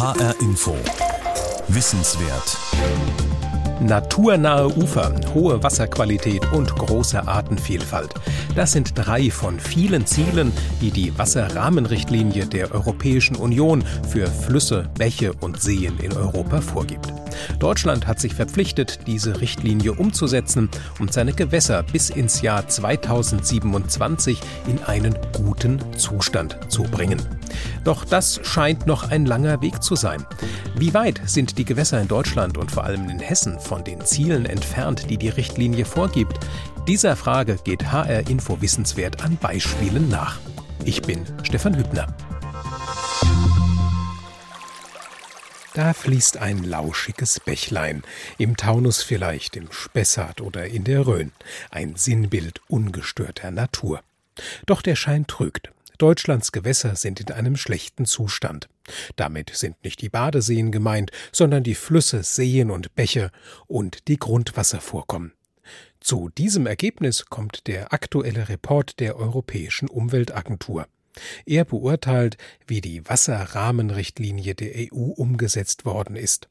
HR Info. Wissenswert. Naturnahe Ufer, hohe Wasserqualität und große Artenvielfalt. Das sind drei von vielen Zielen, die die Wasserrahmenrichtlinie der Europäischen Union für Flüsse, Bäche und Seen in Europa vorgibt. Deutschland hat sich verpflichtet, diese Richtlinie umzusetzen und seine Gewässer bis ins Jahr 2027 in einen guten Zustand zu bringen. Doch das scheint noch ein langer Weg zu sein. Wie weit sind die Gewässer in Deutschland und vor allem in Hessen von den Zielen entfernt, die die Richtlinie vorgibt? Dieser Frage geht HR Info Wissenswert an Beispielen nach. Ich bin Stefan Hübner. Da fließt ein lauschiges Bächlein, im Taunus vielleicht, im Spessart oder in der Rhön, ein Sinnbild ungestörter Natur. Doch der Schein trügt. Deutschlands Gewässer sind in einem schlechten Zustand. Damit sind nicht die Badeseen gemeint, sondern die Flüsse, Seen und Bäche und die Grundwasservorkommen. Zu diesem Ergebnis kommt der aktuelle Report der Europäischen Umweltagentur. Er beurteilt, wie die Wasserrahmenrichtlinie der EU umgesetzt worden ist.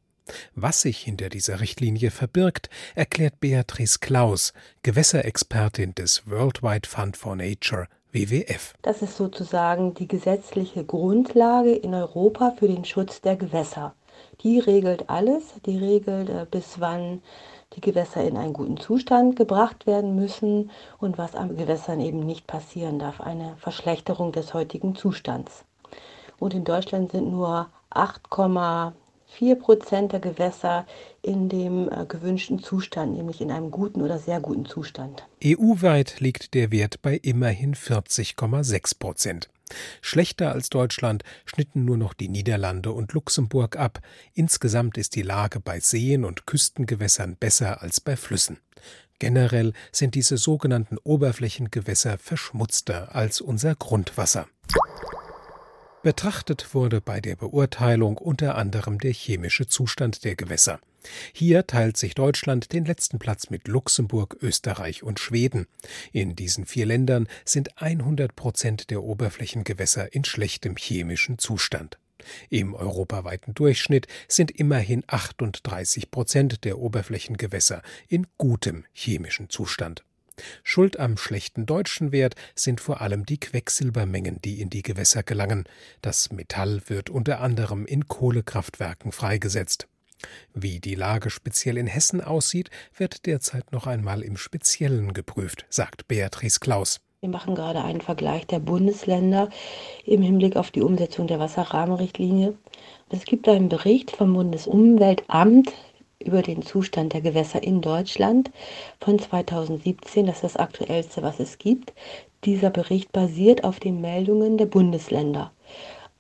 Was sich hinter dieser Richtlinie verbirgt, erklärt Beatrice Klaus, Gewässerexpertin des Worldwide Fund for Nature WWF. Das ist sozusagen die gesetzliche Grundlage in Europa für den Schutz der Gewässer. Die regelt alles, die regelt äh, bis wann die Gewässer in einen guten Zustand gebracht werden müssen und was an Gewässern eben nicht passieren darf, eine Verschlechterung des heutigen Zustands. Und in Deutschland sind nur 8,4 Prozent der Gewässer in dem äh, gewünschten Zustand, nämlich in einem guten oder sehr guten Zustand. EU-weit liegt der Wert bei immerhin 40,6 Prozent. Schlechter als Deutschland schnitten nur noch die Niederlande und Luxemburg ab. Insgesamt ist die Lage bei Seen und Küstengewässern besser als bei Flüssen. Generell sind diese sogenannten Oberflächengewässer verschmutzter als unser Grundwasser. Betrachtet wurde bei der Beurteilung unter anderem der chemische Zustand der Gewässer. Hier teilt sich Deutschland den letzten Platz mit Luxemburg, Österreich und Schweden. In diesen vier Ländern sind 100 Prozent der Oberflächengewässer in schlechtem chemischen Zustand. Im europaweiten Durchschnitt sind immerhin 38 Prozent der Oberflächengewässer in gutem chemischen Zustand. Schuld am schlechten deutschen Wert sind vor allem die Quecksilbermengen, die in die Gewässer gelangen. Das Metall wird unter anderem in Kohlekraftwerken freigesetzt. Wie die Lage speziell in Hessen aussieht, wird derzeit noch einmal im Speziellen geprüft, sagt Beatrice Klaus. Wir machen gerade einen Vergleich der Bundesländer im Hinblick auf die Umsetzung der Wasserrahmenrichtlinie. Es gibt einen Bericht vom Bundesumweltamt über den Zustand der Gewässer in Deutschland von 2017. Das ist das aktuellste, was es gibt. Dieser Bericht basiert auf den Meldungen der Bundesländer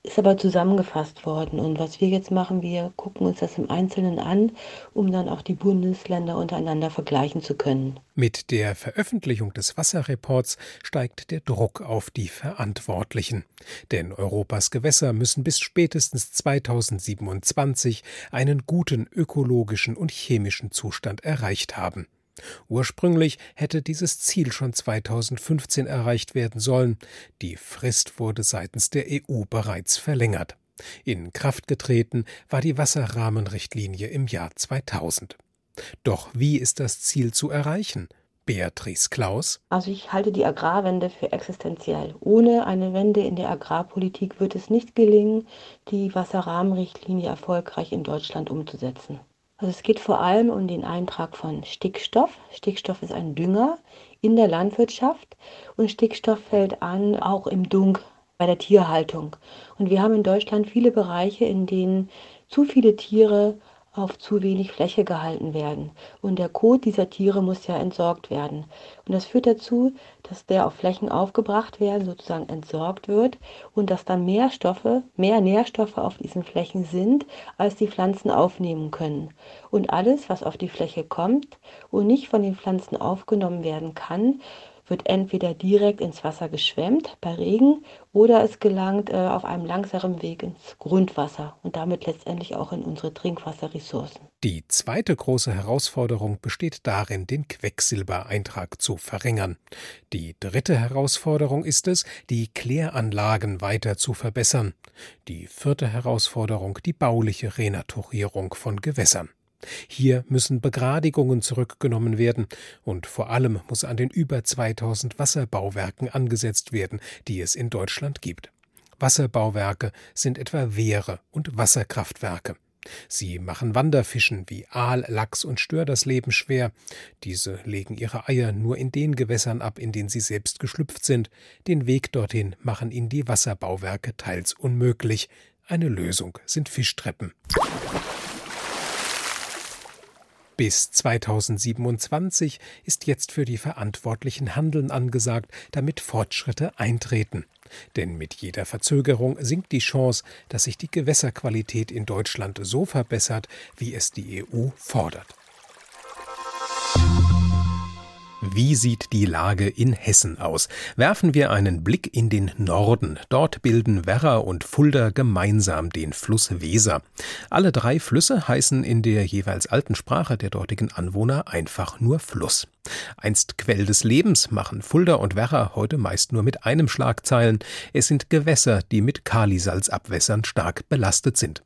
ist aber zusammengefasst worden. Und was wir jetzt machen, wir gucken uns das im Einzelnen an, um dann auch die Bundesländer untereinander vergleichen zu können. Mit der Veröffentlichung des Wasserreports steigt der Druck auf die Verantwortlichen. Denn Europas Gewässer müssen bis spätestens 2027 einen guten ökologischen und chemischen Zustand erreicht haben. Ursprünglich hätte dieses Ziel schon 2015 erreicht werden sollen. Die Frist wurde seitens der EU bereits verlängert. In Kraft getreten war die Wasserrahmenrichtlinie im Jahr 2000. Doch wie ist das Ziel zu erreichen? Beatrice Klaus. Also ich halte die Agrarwende für existenziell. Ohne eine Wende in der Agrarpolitik wird es nicht gelingen, die Wasserrahmenrichtlinie erfolgreich in Deutschland umzusetzen. Also es geht vor allem um den Eintrag von Stickstoff. Stickstoff ist ein Dünger in der Landwirtschaft und Stickstoff fällt an auch im Dunk bei der Tierhaltung. Und wir haben in Deutschland viele Bereiche, in denen zu viele Tiere auf zu wenig Fläche gehalten werden. Und der Kot dieser Tiere muss ja entsorgt werden. Und das führt dazu, dass der auf Flächen aufgebracht werden, sozusagen entsorgt wird und dass dann mehr Stoffe, mehr Nährstoffe auf diesen Flächen sind, als die Pflanzen aufnehmen können. Und alles, was auf die Fläche kommt und nicht von den Pflanzen aufgenommen werden kann, wird entweder direkt ins Wasser geschwemmt bei Regen oder es gelangt äh, auf einem langsamen Weg ins Grundwasser und damit letztendlich auch in unsere Trinkwasserressourcen. Die zweite große Herausforderung besteht darin, den Quecksilbereintrag zu verringern. Die dritte Herausforderung ist es, die Kläranlagen weiter zu verbessern. Die vierte Herausforderung die bauliche Renaturierung von Gewässern. Hier müssen Begradigungen zurückgenommen werden und vor allem muss an den über 2000 Wasserbauwerken angesetzt werden, die es in Deutschland gibt. Wasserbauwerke sind etwa Wehre und Wasserkraftwerke. Sie machen Wanderfischen wie Aal, Lachs und Stör das Leben schwer. Diese legen ihre Eier nur in den Gewässern ab, in denen sie selbst geschlüpft sind. Den Weg dorthin machen ihnen die Wasserbauwerke teils unmöglich. Eine Lösung sind Fischtreppen. Bis 2027 ist jetzt für die Verantwortlichen Handeln angesagt, damit Fortschritte eintreten. Denn mit jeder Verzögerung sinkt die Chance, dass sich die Gewässerqualität in Deutschland so verbessert, wie es die EU fordert. Wie sieht die Lage in Hessen aus? Werfen wir einen Blick in den Norden. Dort bilden Werra und Fulda gemeinsam den Fluss Weser. Alle drei Flüsse heißen in der jeweils alten Sprache der dortigen Anwohner einfach nur Fluss. Einst Quell des Lebens machen Fulda und Werra heute meist nur mit einem Schlagzeilen. Es sind Gewässer, die mit Kalisalzabwässern stark belastet sind.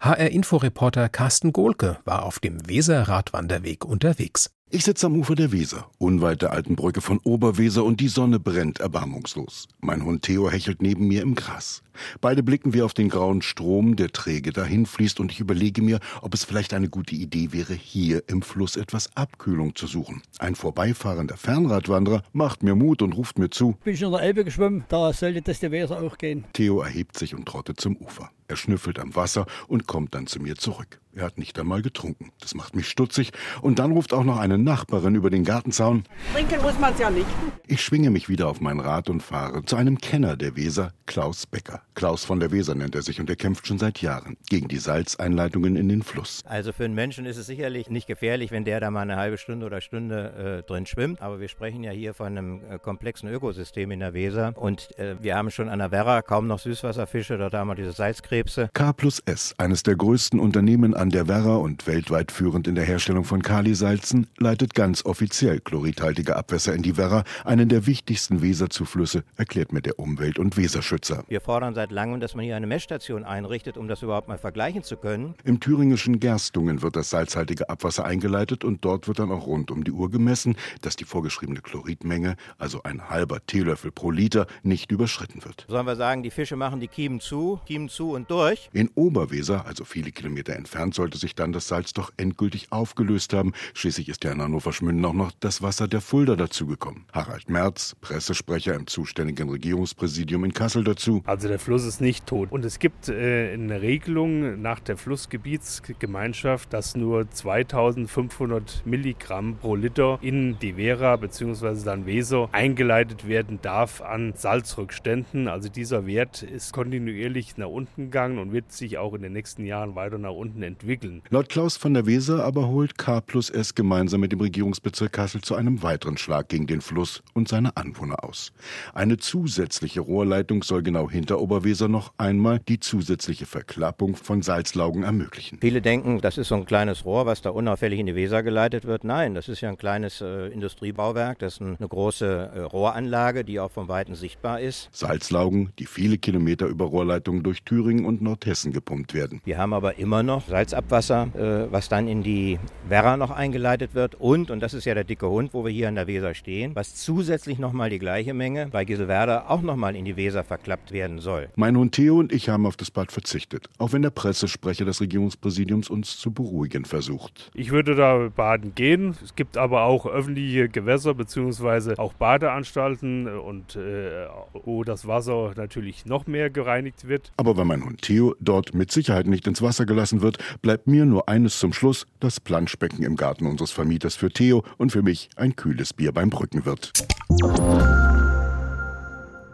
HR-Inforeporter Carsten Gohlke war auf dem Weser-Radwanderweg unterwegs. Ich sitze am Ufer der Weser, unweit der alten Brücke von Oberweser und die Sonne brennt erbarmungslos. Mein Hund Theo hechelt neben mir im Gras. Beide blicken wir auf den grauen Strom, der träge dahin fließt und ich überlege mir, ob es vielleicht eine gute Idee wäre, hier im Fluss etwas Abkühlung zu suchen. Ein vorbeifahrender Fernradwanderer macht mir Mut und ruft mir zu. Bin ich in der Elbe geschwommen, da sollte das der Weser auch gehen. Theo erhebt sich und trottet zum Ufer. Er schnüffelt am Wasser und kommt dann zu mir zurück. Er hat nicht einmal getrunken. Das macht mich stutzig. Und dann ruft auch noch eine Nachbarin über den Gartenzaun. Trinken muss man es ja nicht. Ich schwinge mich wieder auf mein Rad und fahre zu einem Kenner der Weser, Klaus Becker. Klaus von der Weser nennt er sich und er kämpft schon seit Jahren gegen die Salzeinleitungen in den Fluss. Also für einen Menschen ist es sicherlich nicht gefährlich, wenn der da mal eine halbe Stunde oder Stunde äh, drin schwimmt. Aber wir sprechen ja hier von einem äh, komplexen Ökosystem in der Weser. Und äh, wir haben schon an der Werra kaum noch Süßwasserfische. Dort haben wir diese Salzkrebse. K plus S, eines der größten Unternehmen an der Werra und weltweit führend in der Herstellung von Kalisalzen, leitet ganz offiziell chloridhaltige Abwässer in die Werra, einen der wichtigsten Weserzuflüsse, erklärt mir der Umwelt- und Weserschützer. Wir fordern seit langem, dass man hier eine Messstation einrichtet, um das überhaupt mal vergleichen zu können. Im thüringischen Gerstungen wird das salzhaltige Abwasser eingeleitet und dort wird dann auch rund um die Uhr gemessen, dass die vorgeschriebene Chloridmenge, also ein halber Teelöffel pro Liter, nicht überschritten wird. Sollen wir sagen, die Fische machen die Kiemen zu, Kiemen zu und durch? In Oberweser, also viele Kilometer entfernt, sollte sich dann das Salz doch endgültig aufgelöst haben. Schließlich ist ja in Hannover Schmünden auch noch das Wasser der Fulda dazugekommen. Harald Merz, Pressesprecher im zuständigen Regierungspräsidium in Kassel dazu. Also der Fluss ist nicht tot. Und es gibt äh, eine Regelung nach der Flussgebietsgemeinschaft, dass nur 2500 Milligramm pro Liter in die Vera bzw. dann Weser eingeleitet werden darf an Salzrückständen. Also dieser Wert ist kontinuierlich nach unten gegangen und wird sich auch in den nächsten Jahren weiter nach unten entwickeln. Laut Klaus von der Weser aber holt K plus S gemeinsam mit dem Regierungsbezirk Kassel zu einem weiteren Schlag gegen den Fluss und seine Anwohner aus. Eine zusätzliche Rohrleitung soll genau hinter Oberweser noch einmal die zusätzliche Verklappung von Salzlaugen ermöglichen. Viele denken, das ist so ein kleines Rohr, was da unauffällig in die Weser geleitet wird. Nein, das ist ja ein kleines äh, Industriebauwerk. Das ist ein, eine große äh, Rohranlage, die auch vom Weiten sichtbar ist. Salzlaugen, die viele Kilometer über Rohrleitungen durch Thüringen und Nordhessen gepumpt werden. Wir haben aber immer noch Salzabwasser, äh, was dann in die Werra noch eingeleitet wird. Und, und das ist ja der dicke Hund, wo wir hier an der Weser stehen, was zusätzlich nochmal die gleiche Menge bei Giselwerder auch nochmal in die Weser verklappt werden soll. Mein Hund Theo und ich haben auf das Bad verzichtet, auch wenn der Pressesprecher des Regierungspräsidiums uns zu beruhigen versucht. Ich würde da baden gehen. Es gibt aber auch öffentliche Gewässer bzw. auch Badeanstalten und äh, wo das Wasser natürlich noch mehr gereinigt wird. Aber wenn mein Hund Theo dort mit Sicherheit nicht ins Wasser gelassen wird, bleibt mir nur eines zum Schluss, das Planschbecken im Garten unseres Vermieters für Theo und für mich ein kühles Bier beim Brückenwirt.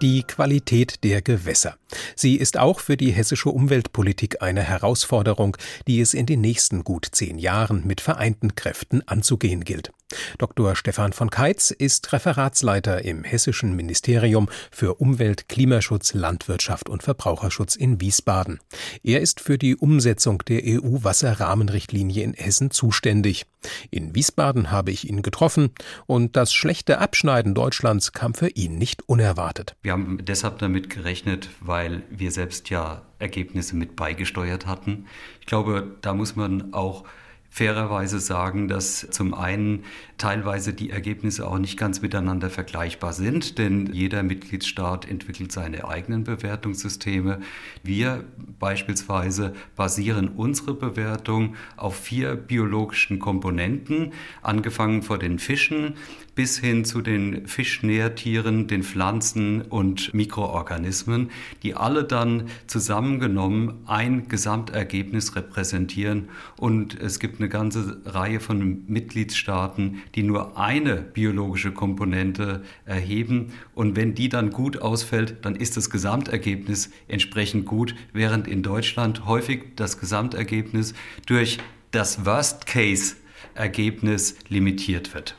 Die Qualität der Gewässer. Sie ist auch für die hessische Umweltpolitik eine Herausforderung, die es in den nächsten gut zehn Jahren mit vereinten Kräften anzugehen gilt. Dr. Stefan von Keitz ist Referatsleiter im Hessischen Ministerium für Umwelt, Klimaschutz, Landwirtschaft und Verbraucherschutz in Wiesbaden. Er ist für die Umsetzung der EU-Wasserrahmenrichtlinie in Hessen zuständig. In Wiesbaden habe ich ihn getroffen und das schlechte Abschneiden Deutschlands kam für ihn nicht unerwartet. Wir haben deshalb damit gerechnet, weil wir selbst ja Ergebnisse mit beigesteuert hatten. Ich glaube, da muss man auch fairerweise sagen, dass zum einen teilweise die Ergebnisse auch nicht ganz miteinander vergleichbar sind, denn jeder Mitgliedstaat entwickelt seine eigenen Bewertungssysteme. Wir beispielsweise basieren unsere Bewertung auf vier biologischen Komponenten, angefangen vor den Fischen bis hin zu den Fischnährtieren, den Pflanzen und Mikroorganismen, die alle dann zusammengenommen ein Gesamtergebnis repräsentieren. Und es gibt eine ganze Reihe von Mitgliedstaaten, die nur eine biologische Komponente erheben. Und wenn die dann gut ausfällt, dann ist das Gesamtergebnis entsprechend gut, während in Deutschland häufig das Gesamtergebnis durch das Worst-Case-Ergebnis limitiert wird.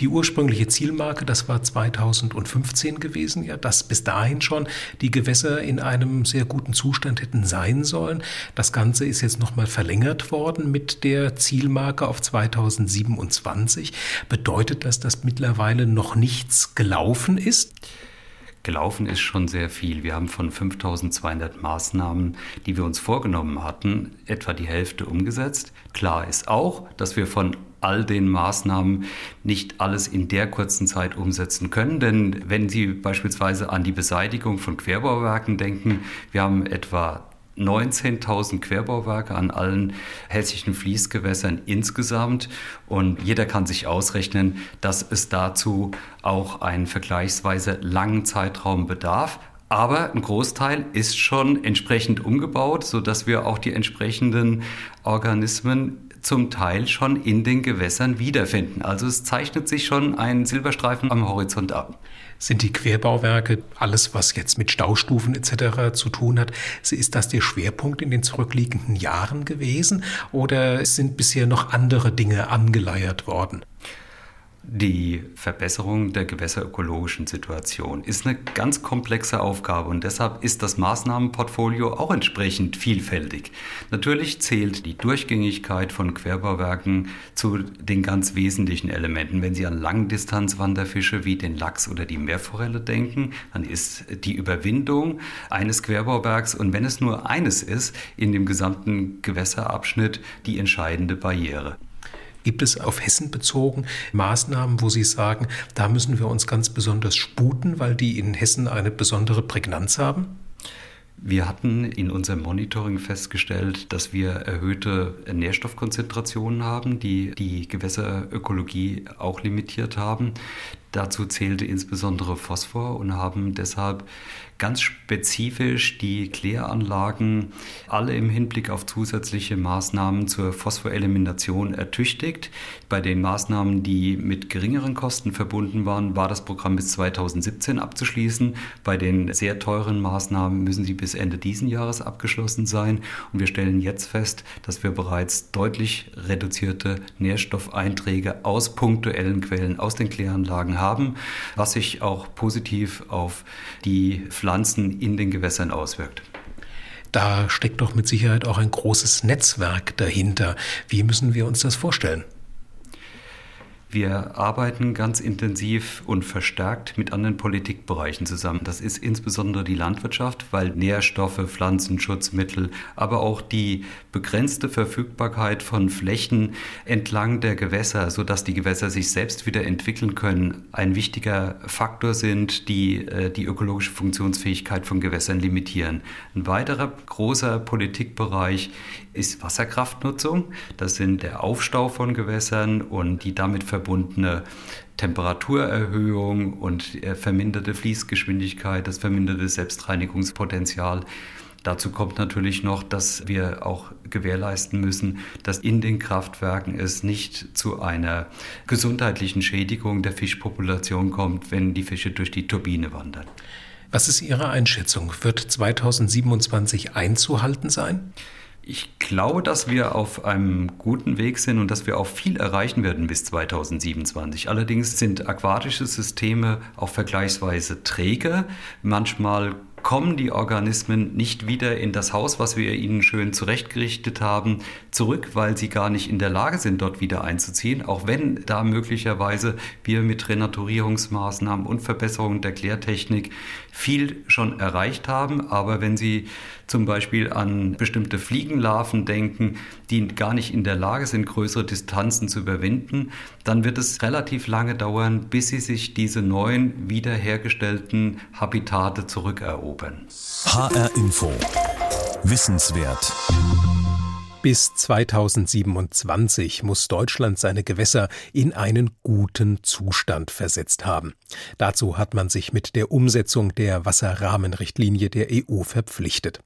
Die ursprüngliche Zielmarke, das war 2015 gewesen, ja, dass bis dahin schon die Gewässer in einem sehr guten Zustand hätten sein sollen. Das Ganze ist jetzt nochmal verlängert worden mit der Zielmarke auf 2027. Bedeutet das, dass mittlerweile noch nichts gelaufen ist? Gelaufen ist schon sehr viel. Wir haben von 5200 Maßnahmen, die wir uns vorgenommen hatten, etwa die Hälfte umgesetzt. Klar ist auch, dass wir von all den Maßnahmen nicht alles in der kurzen Zeit umsetzen können. Denn wenn Sie beispielsweise an die Beseitigung von Querbauwerken denken, wir haben etwa 19.000 Querbauwerke an allen hessischen Fließgewässern insgesamt. Und jeder kann sich ausrechnen, dass es dazu auch einen vergleichsweise langen Zeitraum bedarf. Aber ein Großteil ist schon entsprechend umgebaut, sodass wir auch die entsprechenden Organismen zum Teil schon in den Gewässern wiederfinden. Also es zeichnet sich schon ein Silberstreifen am Horizont ab. Sind die Querbauwerke alles, was jetzt mit Staustufen etc. zu tun hat, ist das der Schwerpunkt in den zurückliegenden Jahren gewesen oder sind bisher noch andere Dinge angeleiert worden? Die Verbesserung der gewässerökologischen Situation ist eine ganz komplexe Aufgabe und deshalb ist das Maßnahmenportfolio auch entsprechend vielfältig. Natürlich zählt die Durchgängigkeit von Querbauwerken zu den ganz wesentlichen Elementen. Wenn Sie an Langdistanzwanderfische wie den Lachs oder die Meerforelle denken, dann ist die Überwindung eines Querbauwerks und wenn es nur eines ist, in dem gesamten Gewässerabschnitt die entscheidende Barriere. Gibt es auf Hessen bezogen Maßnahmen, wo Sie sagen, da müssen wir uns ganz besonders sputen, weil die in Hessen eine besondere Prägnanz haben? Wir hatten in unserem Monitoring festgestellt, dass wir erhöhte Nährstoffkonzentrationen haben, die die Gewässerökologie auch limitiert haben. Dazu zählte insbesondere Phosphor und haben deshalb ganz spezifisch die Kläranlagen alle im Hinblick auf zusätzliche Maßnahmen zur Phosphorelimination ertüchtigt. Bei den Maßnahmen, die mit geringeren Kosten verbunden waren, war das Programm bis 2017 abzuschließen. Bei den sehr teuren Maßnahmen müssen sie bis Ende diesen Jahres abgeschlossen sein. Und wir stellen jetzt fest, dass wir bereits deutlich reduzierte Nährstoffeinträge aus punktuellen Quellen aus den Kläranlagen haben, was sich auch positiv auf die Pflanzen in den Gewässern auswirkt. Da steckt doch mit Sicherheit auch ein großes Netzwerk dahinter. Wie müssen wir uns das vorstellen? Wir arbeiten ganz intensiv und verstärkt mit anderen Politikbereichen zusammen. Das ist insbesondere die Landwirtschaft, weil Nährstoffe, Pflanzenschutzmittel, aber auch die begrenzte Verfügbarkeit von Flächen entlang der Gewässer, sodass die Gewässer sich selbst wieder entwickeln können, ein wichtiger Faktor sind, die äh, die ökologische Funktionsfähigkeit von Gewässern limitieren. Ein weiterer großer Politikbereich ist Wasserkraftnutzung. Das sind der Aufstau von Gewässern und die damit verbundenen verbundene Temperaturerhöhung und äh, verminderte Fließgeschwindigkeit, das verminderte Selbstreinigungspotenzial. Dazu kommt natürlich noch, dass wir auch gewährleisten müssen, dass in den Kraftwerken es nicht zu einer gesundheitlichen Schädigung der Fischpopulation kommt, wenn die Fische durch die Turbine wandern. Was ist Ihre Einschätzung? Wird 2027 einzuhalten sein? Ich glaube, dass wir auf einem guten Weg sind und dass wir auch viel erreichen werden bis 2027. Allerdings sind aquatische Systeme auch vergleichsweise träge. Manchmal kommen die Organismen nicht wieder in das Haus, was wir ihnen schön zurechtgerichtet haben, zurück, weil sie gar nicht in der Lage sind, dort wieder einzuziehen, auch wenn da möglicherweise wir mit Renaturierungsmaßnahmen und Verbesserungen der Klärtechnik viel schon erreicht haben. Aber wenn Sie zum Beispiel an bestimmte Fliegenlarven denken, die gar nicht in der Lage sind, größere Distanzen zu überwinden, dann wird es relativ lange dauern, bis sie sich diese neuen wiederhergestellten Habitate zurückerobern. HR Info. Wissenswert. Bis 2027 muss Deutschland seine Gewässer in einen guten Zustand versetzt haben. Dazu hat man sich mit der Umsetzung der Wasserrahmenrichtlinie der EU verpflichtet.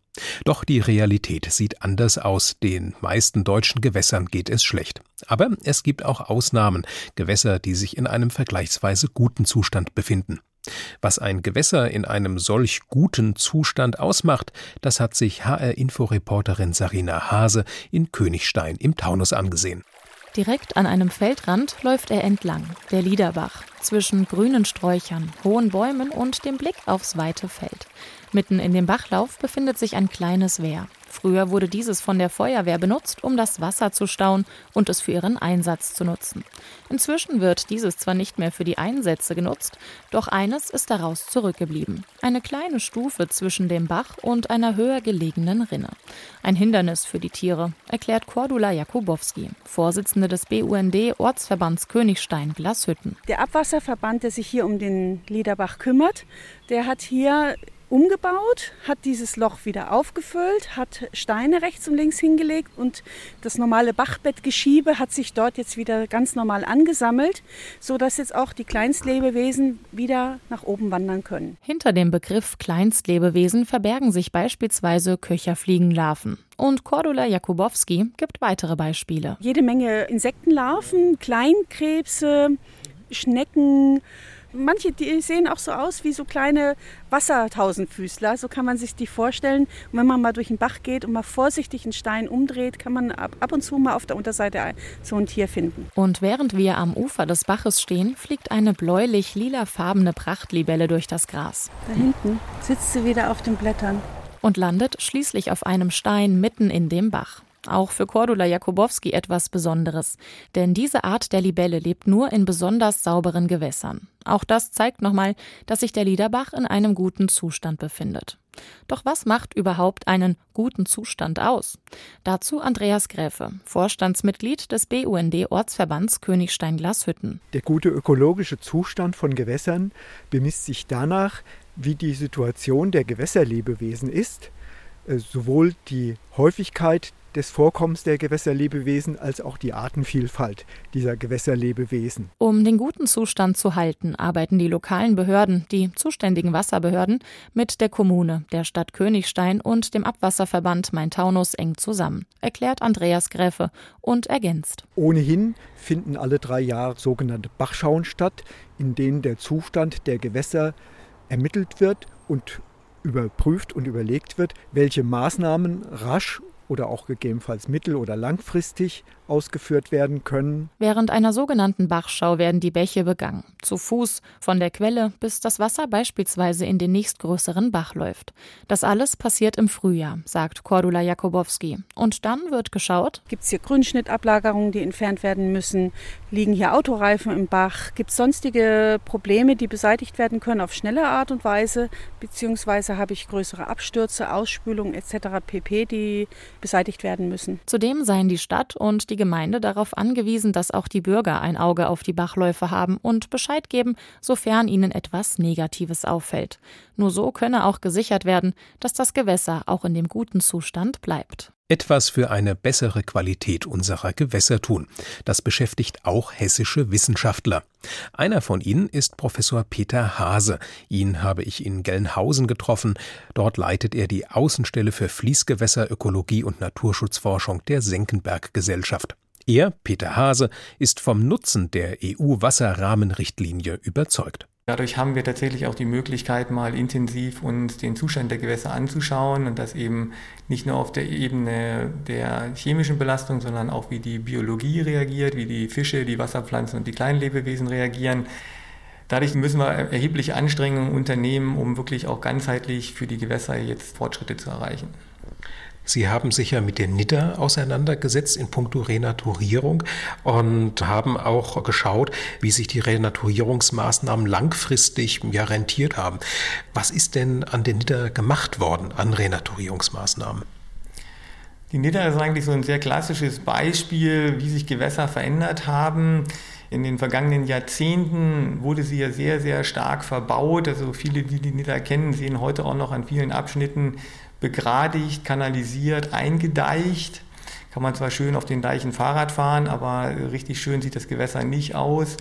Doch die Realität sieht anders aus. Den meisten deutschen Gewässern geht es schlecht. Aber es gibt auch Ausnahmen, Gewässer, die sich in einem vergleichsweise guten Zustand befinden. Was ein Gewässer in einem solch guten Zustand ausmacht, das hat sich HR-Inforeporterin Sarina Hase in Königstein im Taunus angesehen. Direkt an einem Feldrand läuft er entlang, der Liederbach, zwischen grünen Sträuchern, hohen Bäumen und dem Blick aufs weite Feld. Mitten in dem Bachlauf befindet sich ein kleines Wehr. Früher wurde dieses von der Feuerwehr benutzt, um das Wasser zu stauen und es für ihren Einsatz zu nutzen. Inzwischen wird dieses zwar nicht mehr für die Einsätze genutzt, doch eines ist daraus zurückgeblieben. Eine kleine Stufe zwischen dem Bach und einer höher gelegenen Rinne. Ein Hindernis für die Tiere, erklärt Cordula Jakubowski, Vorsitzende des BUND Ortsverbands Königstein Glashütten. Der Abwasserverband, der sich hier um den Liederbach kümmert, der hat hier umgebaut, hat dieses Loch wieder aufgefüllt, hat Steine rechts und links hingelegt und das normale Bachbettgeschiebe hat sich dort jetzt wieder ganz normal angesammelt, so dass jetzt auch die Kleinstlebewesen wieder nach oben wandern können. Hinter dem Begriff Kleinstlebewesen verbergen sich beispielsweise Köcherfliegenlarven. Und Cordula Jakubowski gibt weitere Beispiele. Jede Menge Insektenlarven, Kleinkrebse, Schnecken, Manche, die sehen auch so aus wie so kleine Wassertausendfüßler, so kann man sich die vorstellen. Und wenn man mal durch den Bach geht und mal vorsichtig einen Stein umdreht, kann man ab und zu mal auf der Unterseite so ein Tier finden. Und während wir am Ufer des Baches stehen, fliegt eine bläulich-lilafarbene Prachtlibelle durch das Gras. Da hinten sitzt sie wieder auf den Blättern. Und landet schließlich auf einem Stein mitten in dem Bach. Auch für Cordula Jakubowski etwas Besonderes. Denn diese Art der Libelle lebt nur in besonders sauberen Gewässern. Auch das zeigt nochmal, dass sich der Liederbach in einem guten Zustand befindet. Doch was macht überhaupt einen guten Zustand aus? Dazu Andreas Gräfe, Vorstandsmitglied des BUND Ortsverbands Königstein-Glashütten. Der gute ökologische Zustand von Gewässern bemisst sich danach, wie die Situation der Gewässerlebewesen ist, äh, sowohl die Häufigkeit des Vorkommens der Gewässerlebewesen als auch die Artenvielfalt dieser Gewässerlebewesen. Um den guten Zustand zu halten, arbeiten die lokalen Behörden, die zuständigen Wasserbehörden, mit der Kommune, der Stadt Königstein und dem Abwasserverband Main-Taunus eng zusammen, erklärt Andreas Gräfe und ergänzt. Ohnehin finden alle drei Jahre sogenannte Bachschauen statt, in denen der Zustand der Gewässer ermittelt wird und überprüft und überlegt wird, welche Maßnahmen rasch oder auch gegebenenfalls mittel- oder langfristig ausgeführt werden können. Während einer sogenannten Bachschau werden die Bäche begangen, zu Fuß von der Quelle, bis das Wasser beispielsweise in den nächstgrößeren Bach läuft. Das alles passiert im Frühjahr, sagt Cordula Jakubowski. Und dann wird geschaut, gibt es hier Grünschnittablagerungen, die entfernt werden müssen, liegen hier Autoreifen im Bach, gibt es sonstige Probleme, die beseitigt werden können auf schnelle Art und Weise, beziehungsweise habe ich größere Abstürze, Ausspülungen etc. pp, die beseitigt werden müssen. Zudem seien die Stadt und die Gemeinde darauf angewiesen, dass auch die Bürger ein Auge auf die Bachläufe haben und Bescheid geben, sofern ihnen etwas Negatives auffällt. Nur so könne auch gesichert werden, dass das Gewässer auch in dem guten Zustand bleibt etwas für eine bessere Qualität unserer Gewässer tun. Das beschäftigt auch hessische Wissenschaftler. Einer von ihnen ist Professor Peter Hase. Ihn habe ich in Gelnhausen getroffen. Dort leitet er die Außenstelle für Fließgewässer, Ökologie und Naturschutzforschung der Senckenberg Gesellschaft. Er, Peter Hase, ist vom Nutzen der EU-Wasserrahmenrichtlinie überzeugt. Dadurch haben wir tatsächlich auch die Möglichkeit, mal intensiv uns den Zustand der Gewässer anzuschauen und das eben nicht nur auf der Ebene der chemischen Belastung, sondern auch wie die Biologie reagiert, wie die Fische, die Wasserpflanzen und die Kleinlebewesen reagieren. Dadurch müssen wir erhebliche Anstrengungen unternehmen, um wirklich auch ganzheitlich für die Gewässer jetzt Fortschritte zu erreichen. Sie haben sich ja mit den Nidder auseinandergesetzt in puncto Renaturierung und haben auch geschaut, wie sich die Renaturierungsmaßnahmen langfristig ja rentiert haben. Was ist denn an den Nidder gemacht worden an Renaturierungsmaßnahmen? Die Nidder ist eigentlich so ein sehr klassisches Beispiel, wie sich Gewässer verändert haben. In den vergangenen Jahrzehnten wurde sie ja sehr, sehr stark verbaut. Also viele, die die Nidder kennen, sehen heute auch noch an vielen Abschnitten begradigt, kanalisiert, eingedeicht. Kann man zwar schön auf den Deichen Fahrrad fahren, aber richtig schön sieht das Gewässer nicht aus.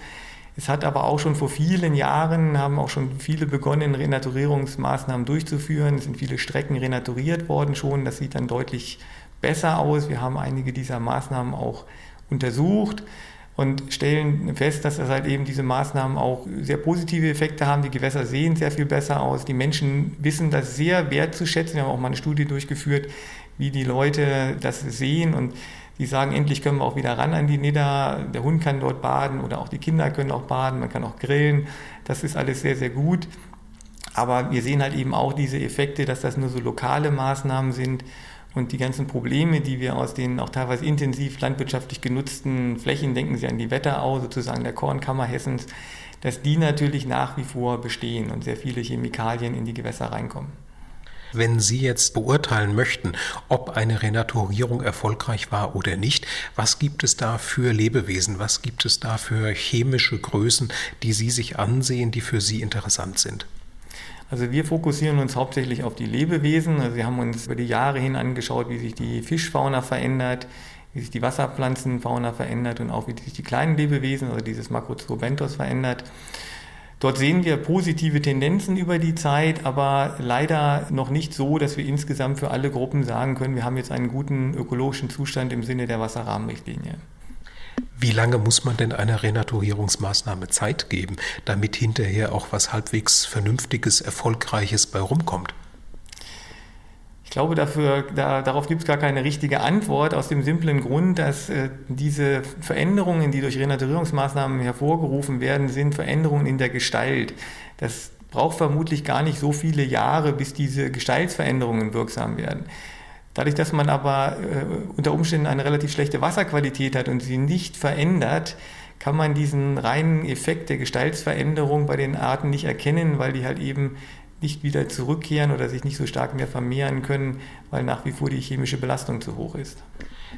Es hat aber auch schon vor vielen Jahren, haben auch schon viele begonnen, Renaturierungsmaßnahmen durchzuführen. Es sind viele Strecken renaturiert worden schon. Das sieht dann deutlich besser aus. Wir haben einige dieser Maßnahmen auch untersucht und stellen fest, dass das halt eben diese Maßnahmen auch sehr positive Effekte haben. Die Gewässer sehen sehr viel besser aus. Die Menschen wissen das sehr wertzuschätzen. Wir haben auch mal eine Studie durchgeführt, wie die Leute das sehen und die sagen, endlich können wir auch wieder ran an die Nidda. Der Hund kann dort baden oder auch die Kinder können auch baden. Man kann auch grillen. Das ist alles sehr, sehr gut. Aber wir sehen halt eben auch diese Effekte, dass das nur so lokale Maßnahmen sind und die ganzen Probleme, die wir aus den auch teilweise intensiv landwirtschaftlich genutzten Flächen, denken Sie an die Wetterau, sozusagen der Kornkammer Hessens, dass die natürlich nach wie vor bestehen und sehr viele Chemikalien in die Gewässer reinkommen. Wenn Sie jetzt beurteilen möchten, ob eine Renaturierung erfolgreich war oder nicht, was gibt es da für Lebewesen, was gibt es da für chemische Größen, die Sie sich ansehen, die für Sie interessant sind? Also wir fokussieren uns hauptsächlich auf die Lebewesen. Also wir haben uns über die Jahre hin angeschaut, wie sich die Fischfauna verändert, wie sich die Wasserpflanzenfauna verändert und auch wie sich die kleinen Lebewesen, also dieses Macrozoobentos verändert. Dort sehen wir positive Tendenzen über die Zeit, aber leider noch nicht so, dass wir insgesamt für alle Gruppen sagen können, wir haben jetzt einen guten ökologischen Zustand im Sinne der Wasserrahmenrichtlinie. Wie lange muss man denn einer Renaturierungsmaßnahme Zeit geben, damit hinterher auch was halbwegs Vernünftiges, Erfolgreiches bei rumkommt? Ich glaube, dafür, da, darauf gibt es gar keine richtige Antwort, aus dem simplen Grund, dass äh, diese Veränderungen, die durch Renaturierungsmaßnahmen hervorgerufen werden, sind Veränderungen in der Gestalt. Das braucht vermutlich gar nicht so viele Jahre, bis diese Gestaltsveränderungen wirksam werden. Dadurch, dass man aber äh, unter Umständen eine relativ schlechte Wasserqualität hat und sie nicht verändert, kann man diesen reinen Effekt der Gestaltsveränderung bei den Arten nicht erkennen, weil die halt eben nicht wieder zurückkehren oder sich nicht so stark mehr vermehren können, weil nach wie vor die chemische Belastung zu hoch ist.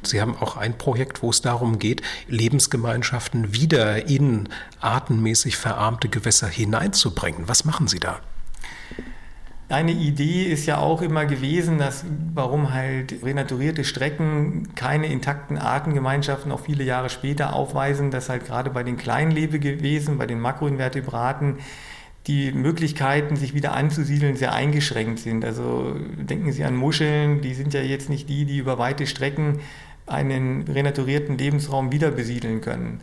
Sie haben auch ein Projekt, wo es darum geht, Lebensgemeinschaften wieder in artenmäßig verarmte Gewässer hineinzubringen. Was machen Sie da? Eine Idee ist ja auch immer gewesen, dass warum halt renaturierte Strecken keine intakten Artengemeinschaften auch viele Jahre später aufweisen, dass halt gerade bei den kleinen Lebewesen, bei den Makroinvertebraten, die Möglichkeiten, sich wieder anzusiedeln, sehr eingeschränkt sind. Also denken Sie an Muscheln, die sind ja jetzt nicht die, die über weite Strecken einen renaturierten Lebensraum wieder besiedeln können.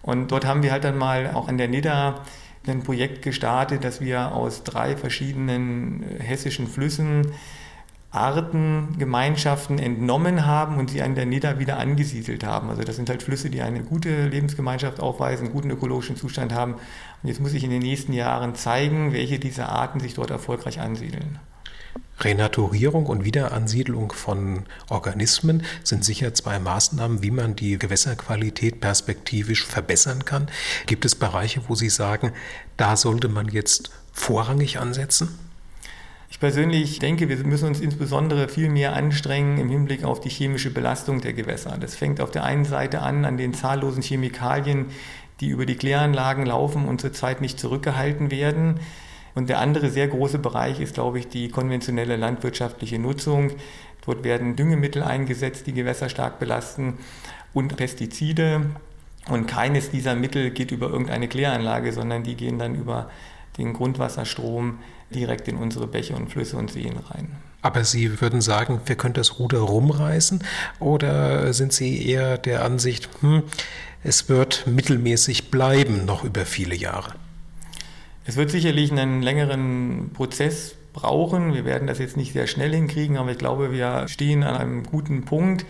Und dort haben wir halt dann mal auch an der Nidda ein Projekt gestartet, dass wir aus drei verschiedenen äh, hessischen Flüssen Artengemeinschaften entnommen haben und sie an der Nidda wieder angesiedelt haben. Also das sind halt Flüsse, die eine gute Lebensgemeinschaft aufweisen, einen guten ökologischen Zustand haben. Und jetzt muss ich in den nächsten Jahren zeigen, welche dieser Arten sich dort erfolgreich ansiedeln. Renaturierung und Wiederansiedlung von Organismen sind sicher zwei Maßnahmen, wie man die Gewässerqualität perspektivisch verbessern kann. Gibt es Bereiche, wo Sie sagen, da sollte man jetzt vorrangig ansetzen? Ich persönlich denke, wir müssen uns insbesondere viel mehr anstrengen im Hinblick auf die chemische Belastung der Gewässer. Das fängt auf der einen Seite an an den zahllosen Chemikalien, die über die Kläranlagen laufen und zurzeit nicht zurückgehalten werden. Und der andere sehr große Bereich ist, glaube ich, die konventionelle landwirtschaftliche Nutzung. Dort werden Düngemittel eingesetzt, die Gewässer stark belasten und Pestizide. Und keines dieser Mittel geht über irgendeine Kläranlage, sondern die gehen dann über den Grundwasserstrom direkt in unsere Bäche und Flüsse und Seen rein. Aber Sie würden sagen, wir können das Ruder rumreißen? Oder sind Sie eher der Ansicht, hm, es wird mittelmäßig bleiben noch über viele Jahre? Es wird sicherlich einen längeren Prozess brauchen. Wir werden das jetzt nicht sehr schnell hinkriegen, aber ich glaube, wir stehen an einem guten Punkt.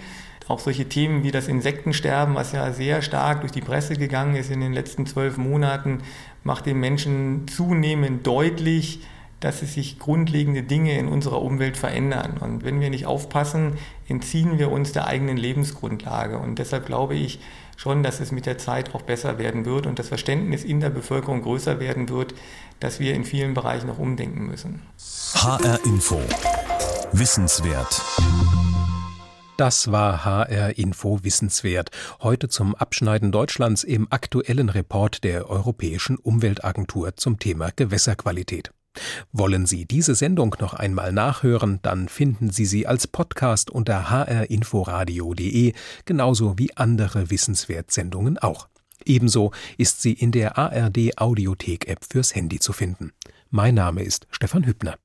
Auch solche Themen wie das Insektensterben, was ja sehr stark durch die Presse gegangen ist in den letzten zwölf Monaten, macht den Menschen zunehmend deutlich, dass es sich grundlegende Dinge in unserer Umwelt verändern. Und wenn wir nicht aufpassen, entziehen wir uns der eigenen Lebensgrundlage. Und deshalb glaube ich, schon, dass es mit der Zeit auch besser werden wird und das Verständnis in der Bevölkerung größer werden wird, dass wir in vielen Bereichen noch umdenken müssen. HR Info. Wissenswert. Das war HR Info Wissenswert. Heute zum Abschneiden Deutschlands im aktuellen Report der Europäischen Umweltagentur zum Thema Gewässerqualität. Wollen Sie diese Sendung noch einmal nachhören, dann finden Sie sie als Podcast unter hrinforadio.de, genauso wie andere Wissenswertsendungen auch. Ebenso ist sie in der ARD Audiothek App fürs Handy zu finden. Mein Name ist Stefan Hübner.